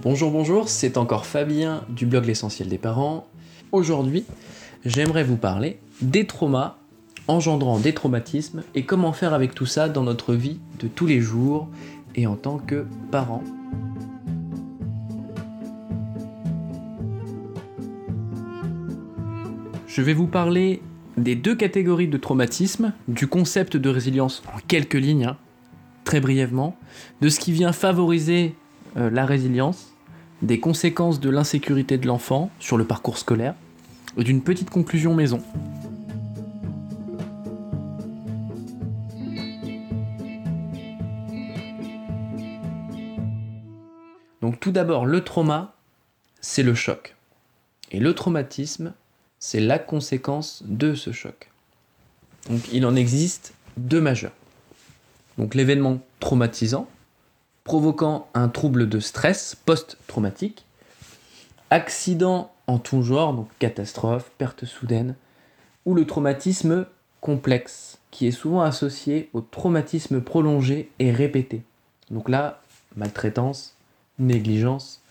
Bonjour, bonjour, c'est encore Fabien du blog L'essentiel des parents. Aujourd'hui, j'aimerais vous parler des traumas engendrant des traumatismes et comment faire avec tout ça dans notre vie de tous les jours et en tant que parent. Je vais vous parler des deux catégories de traumatisme, du concept de résilience en quelques lignes, hein, très brièvement, de ce qui vient favoriser euh, la résilience, des conséquences de l'insécurité de l'enfant sur le parcours scolaire, et d'une petite conclusion maison. Donc tout d'abord, le trauma, c'est le choc. Et le traumatisme, c'est la conséquence de ce choc. Donc il en existe deux majeurs. Donc l'événement traumatisant, provoquant un trouble de stress post-traumatique, accident en tout genre, donc catastrophe, perte soudaine, ou le traumatisme complexe, qui est souvent associé au traumatisme prolongé et répété. Donc là, maltraitance, négligence,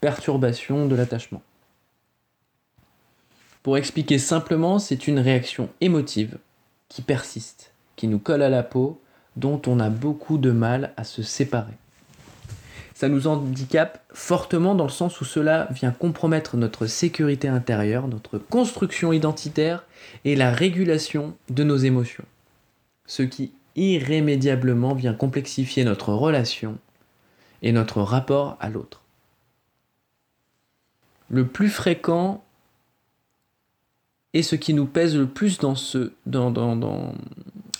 perturbation de l'attachement. Pour expliquer simplement, c'est une réaction émotive qui persiste, qui nous colle à la peau, dont on a beaucoup de mal à se séparer. Ça nous handicape fortement dans le sens où cela vient compromettre notre sécurité intérieure, notre construction identitaire et la régulation de nos émotions. Ce qui irrémédiablement vient complexifier notre relation et notre rapport à l'autre. Le plus fréquent et ce qui nous pèse le plus dans ce dans, dans, dans,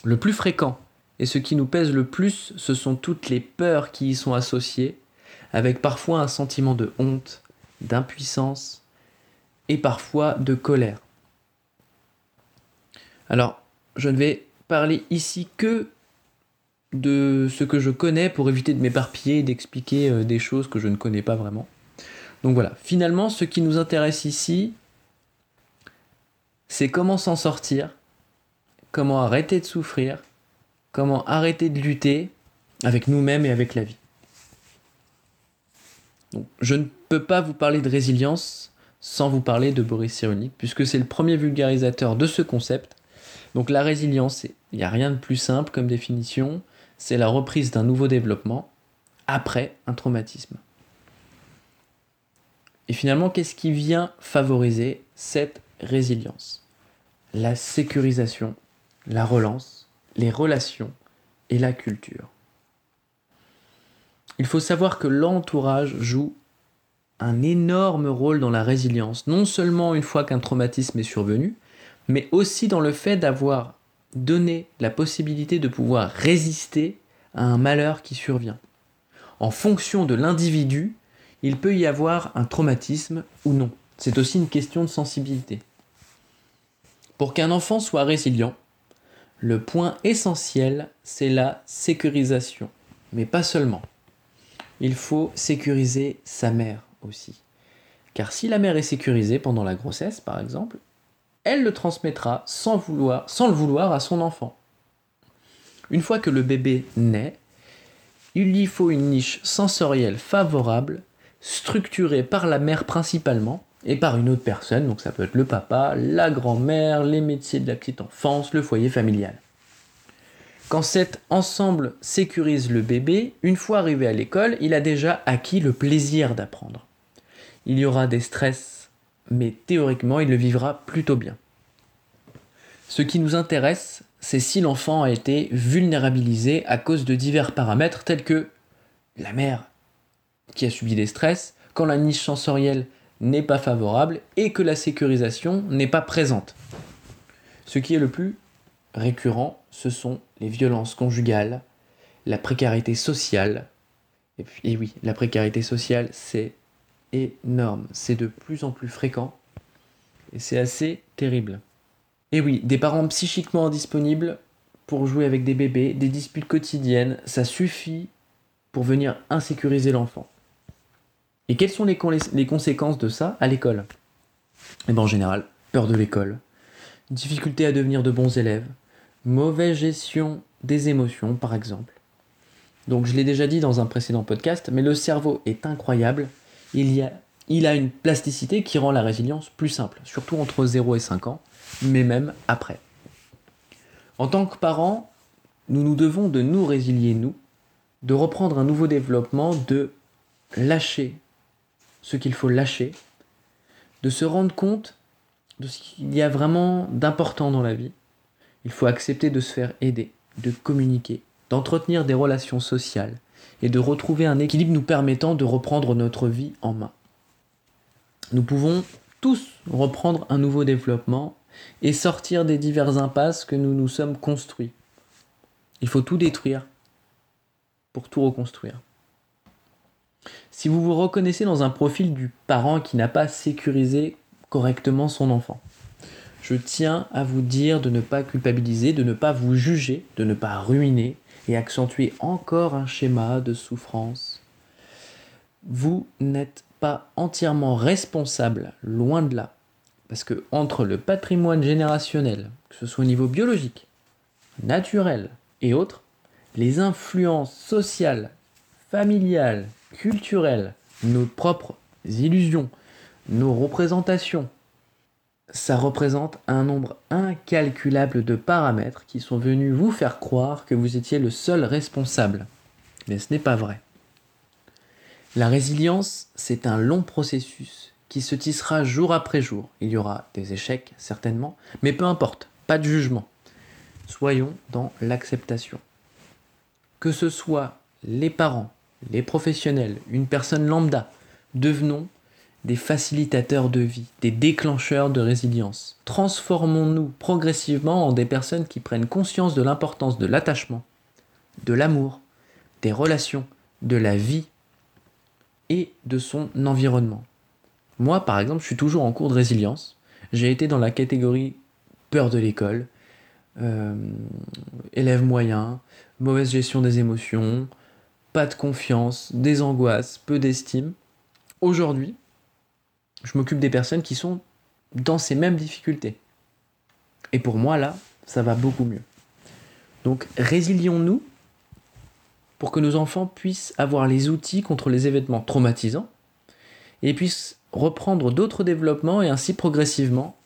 le plus fréquent et ce qui nous pèse le plus ce sont toutes les peurs qui y sont associées avec parfois un sentiment de honte d'impuissance et parfois de colère alors je ne vais parler ici que de ce que je connais pour éviter de m'éparpiller et d'expliquer euh, des choses que je ne connais pas vraiment. Donc voilà, finalement, ce qui nous intéresse ici, c'est comment s'en sortir, comment arrêter de souffrir, comment arrêter de lutter avec nous-mêmes et avec la vie. Je ne peux pas vous parler de résilience sans vous parler de Boris Cyrulnik, puisque c'est le premier vulgarisateur de ce concept. Donc la résilience, il n'y a rien de plus simple comme définition c'est la reprise d'un nouveau développement après un traumatisme. Et finalement, qu'est-ce qui vient favoriser cette résilience? La sécurisation, la relance, les relations et la culture. Il faut savoir que l'entourage joue un énorme rôle dans la résilience, non seulement une fois qu'un traumatisme est survenu, mais aussi dans le fait d'avoir donner la possibilité de pouvoir résister à un malheur qui survient. En fonction de l'individu, il peut y avoir un traumatisme ou non. C'est aussi une question de sensibilité. Pour qu'un enfant soit résilient, le point essentiel, c'est la sécurisation. Mais pas seulement. Il faut sécuriser sa mère aussi. Car si la mère est sécurisée pendant la grossesse, par exemple, elle le transmettra sans, le vouloir à son enfant. Une fois que le bébé naît, il lui faut une niche sensorielle favorable, structurée par la mère principalement, et par une autre personne, donc ça peut être le papa, la grand-mère, les métiers de la petite enfance, le foyer familial. Quand cet ensemble sécurise le bébé, une fois arrivé à l'école, il a déjà acquis le plaisir d'apprendre. Il y aura des stress mais théoriquement, il le vivra plutôt bien. Ce qui nous intéresse, c'est si l'enfant a été vulnérabilisé à cause de divers paramètres tels que la mère qui a subi des stress, quand la niche sensorielle n'est pas favorable et que la sécurisation n'est pas présente. Ce qui est le plus récurrent, ce sont les violences conjugales, la précarité sociale. Et oui, la précarité sociale, c'est énorme. C'est de plus en plus fréquent et c'est assez terrible. Et oui, des parents psychiquement indisponibles pour jouer avec des bébés, des disputes quotidiennes, ça suffit pour venir insécuriser l'enfant. Et quelles sont les, les conséquences de ça à l'école? Eh bien en général, peur de l'école, difficulté à devenir de bons élèves, mauvaise gestion des émotions par exemple. Donc je l'ai déjà dit dans un précédent podcast, mais le cerveau est incroyable il, a, a une plasticité qui rend la résilience plus simple, surtout entre 0 et 5 ans, mais même après. En tant que parents, nous nous devons de nous résilier, nous, de reprendre un nouveau développement, de lâcher ce qu'il faut lâcher, de se rendre compte de ce qu'il y a vraiment d'important dans la vie. Il faut accepter de se faire aider, de communiquer, d'entretenir des relations sociales et de retrouver un équilibre nous permettant de reprendre notre vie en main. Nous pouvons tous reprendre un nouveau développement et sortir des diverses impasses que nous nous sommes construits. Il faut tout détruire pour tout reconstruire. Si vous vous reconnaissez dans un profil du parent qui n'a pas sécurisé correctement son enfant, je tiens à vous dire de ne pas culpabiliser, de ne pas vous juger, de ne pas ruiner et accentuer encore un schéma de souffrance. Vous n'êtes pas entièrement responsable, loin de là. Parce que entre le patrimoine générationnel, que ce soit au niveau biologique, naturel et autres, les influences sociales, familiales, culturelles, nos propres illusions, nos représentations, ça représente un nombre incalculable de paramètres qui sont venus vous faire croire que vous étiez le seul responsable. Mais ce n'est pas vrai. La résilience, c'est un long processus qui se tissera jour après jour. Il y aura des échecs, certainement, mais peu importe, pas de jugement. Soyons dans l'acceptation. Que ce soit les parents, les professionnels, une personne lambda, devenons des facilitateurs de vie, des déclencheurs de résilience. Transformons-nous progressivement en des personnes qui prennent conscience de l'importance de l'attachement, de l'amour, des relations, de la vie et de son environnement. Moi, par exemple, je suis toujours en cours de résilience. J'ai été dans la catégorie peur de l'école, euh, élève moyen, mauvaise gestion des émotions, pas de confiance, des angoisses, peu d'estime. Aujourd'hui, je m'occupe des personnes qui sont dans ces mêmes difficultés. Et pour moi, là, ça va beaucoup mieux. Donc, résilions-nous pour que nos enfants puissent avoir les outils contre les événements traumatisants et puissent reprendre d'autres développements et ainsi progressivement,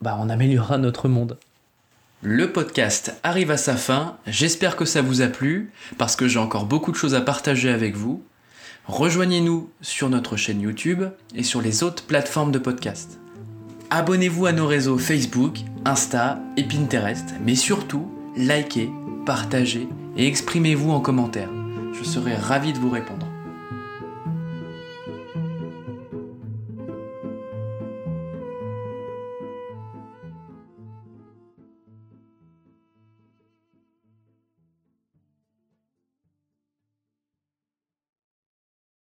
bah, on améliorera notre monde. Le podcast arrive à sa fin, j'espère que ça vous a plu, parce que j'ai encore beaucoup de choses à partager avec vous. Rejoignez-nous sur notre chaîne YouTube et sur les autres plateformes de podcast. Abonnez-vous à nos réseaux Facebook, Insta et Pinterest, mais surtout, likez, partagez et exprimez-vous en commentaire. Je serai ravi de vous répondre.